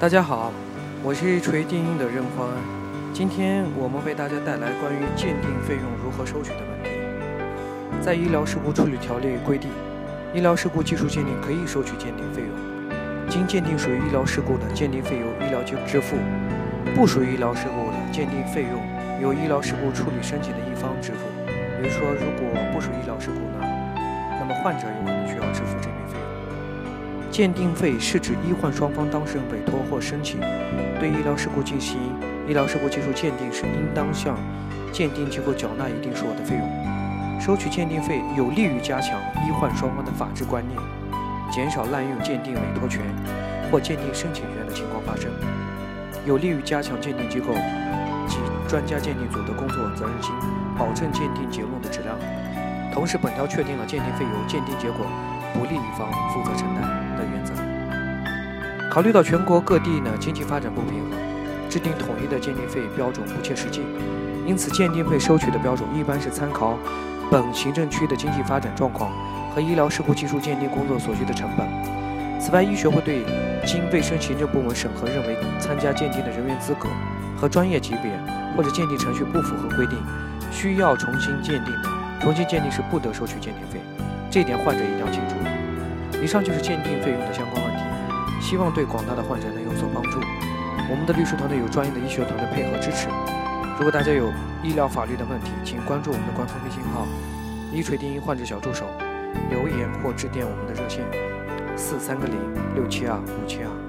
大家好，我是锤定音的任欢。今天我们为大家带来关于鉴定费用如何收取的问题。在《医疗事故处理条例》规定，医疗事故技术鉴定可以收取鉴定费用。经鉴定属于医疗事故的，鉴定费由医疗机构支付；不属于医疗事故的，鉴定费用由医疗事故处理申请的一方支付。比如说，如果不属于医疗事故呢，那么患者有鉴定费是指医患双方当事人委托或申请对医疗事故进行医疗事故技术鉴定时，应当向鉴定机构缴纳一定数额的费用。收取鉴定费有利于加强医患双方的法治观念，减少滥用鉴定委托权或鉴定申请权的情况发生，有利于加强鉴定机构及专家鉴定组的工作责任心，保证鉴定结论的质量。同时，本条确定了鉴定费由鉴定结果不利一方负责承担的原则。考虑到全国各地呢经济发展不平衡，制定统一的鉴定费标准不切实际，因此鉴定费收取的标准一般是参考本行政区的经济发展状况和医疗事故技术鉴定工作所需的成本。此外，医学会对经卫生行政部门审核认为参加鉴定的人员资格和专业级别或者鉴定程序不符合规定，需要重新鉴定的，重新鉴定是不得收取鉴定费。这点患者一定要记住。以上就是鉴定费用的相关问题，希望对广大的患者能有所帮助。我们的律师团队有专业的医学团队配合支持。如果大家有医疗法律的问题，请关注我们的官方微信号“一锤定音患者小助手”，留言或致电我们的热线四三个零六七二五七二。